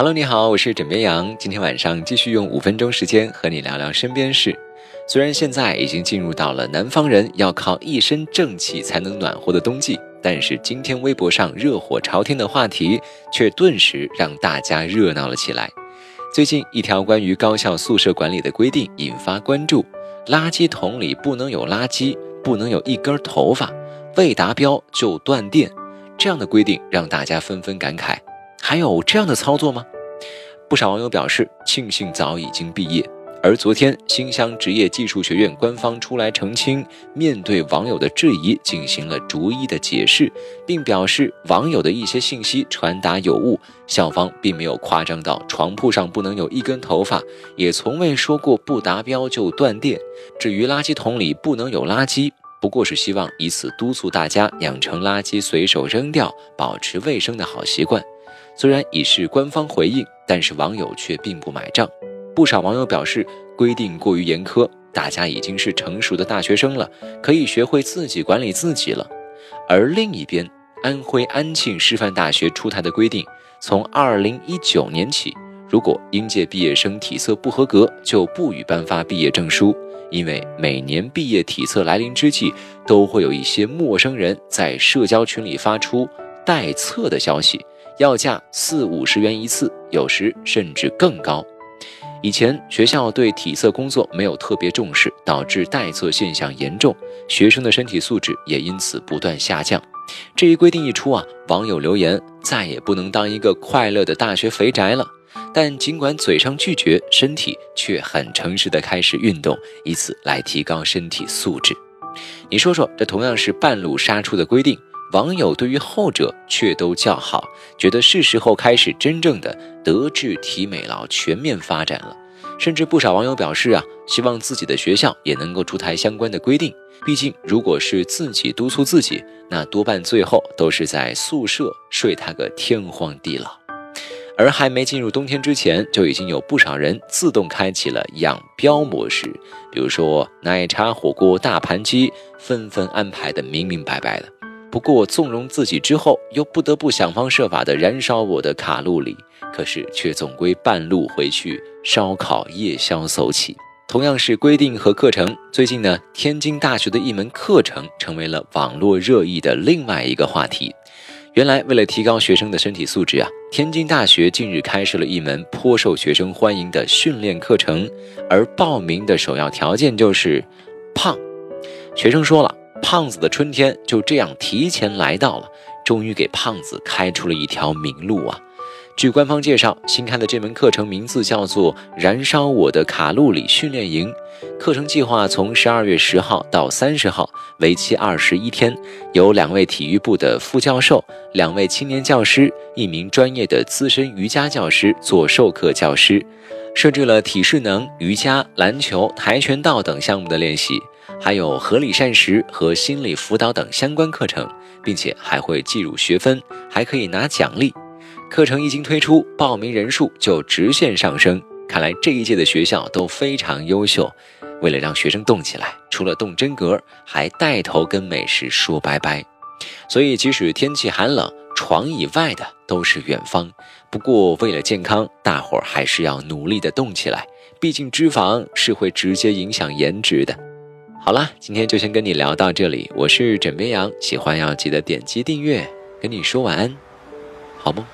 Hello，你好，我是枕边羊。今天晚上继续用五分钟时间和你聊聊身边事。虽然现在已经进入到了南方人要靠一身正气才能暖和的冬季，但是今天微博上热火朝天的话题却顿时让大家热闹了起来。最近一条关于高校宿舍管理的规定引发关注：垃圾桶里不能有垃圾，不能有一根头发，未达标就断电。这样的规定让大家纷纷感慨。还有这样的操作吗？不少网友表示庆幸早已经毕业。而昨天，新乡职业技术学院官方出来澄清，面对网友的质疑，进行了逐一的解释，并表示网友的一些信息传达有误，校方并没有夸张到床铺上不能有一根头发，也从未说过不达标就断电。至于垃圾桶里不能有垃圾，不过是希望以此督促大家养成垃圾随手扔掉、保持卫生的好习惯。虽然已是官方回应，但是网友却并不买账。不少网友表示，规定过于严苛，大家已经是成熟的大学生了，可以学会自己管理自己了。而另一边，安徽安庆师范大学出台的规定，从二零一九年起，如果应届毕业生体测不合格，就不予颁发毕业证书。因为每年毕业体测来临之际，都会有一些陌生人在社交群里发出代测的消息。要价四五十元一次，有时甚至更高。以前学校对体测工作没有特别重视，导致代测现象严重，学生的身体素质也因此不断下降。这一规定一出啊，网友留言再也不能当一个快乐的大学肥宅了。但尽管嘴上拒绝，身体却很诚实的开始运动，以此来提高身体素质。你说说，这同样是半路杀出的规定。网友对于后者却都叫好，觉得是时候开始真正的德智体美劳全面发展了。甚至不少网友表示啊，希望自己的学校也能够出台相关的规定。毕竟，如果是自己督促自己，那多半最后都是在宿舍睡他个天荒地老。而还没进入冬天之前，就已经有不少人自动开启了养膘模式，比如说奶茶、火锅、大盘鸡，纷纷安排的明明白白的。不过纵容自己之后，又不得不想方设法的燃烧我的卡路里，可是却总归半路回去烧烤夜宵走起。同样是规定和课程，最近呢，天津大学的一门课程成为了网络热议的另外一个话题。原来为了提高学生的身体素质啊，天津大学近日开设了一门颇受学生欢迎的训练课程，而报名的首要条件就是胖。学生说了。胖子的春天就这样提前来到了，终于给胖子开出了一条明路啊！据官方介绍，新开的这门课程名字叫做“燃烧我的卡路里训练营”，课程计划从十二月十号到三十号，为期二十一天，由两位体育部的副教授、两位青年教师、一名专业的资深瑜伽教师做授课教师，设置了体适能、瑜伽、篮球、跆拳道等项目的练习。还有合理膳食和心理辅导等相关课程，并且还会计入学分，还可以拿奖励。课程一经推出，报名人数就直线上升。看来这一届的学校都非常优秀。为了让学生动起来，除了动真格，还带头跟美食说拜拜。所以即使天气寒冷，床以外的都是远方。不过为了健康，大伙儿还是要努力的动起来。毕竟脂肪是会直接影响颜值的。好了，今天就先跟你聊到这里。我是枕边羊，喜欢要记得点击订阅。跟你说晚安，好梦。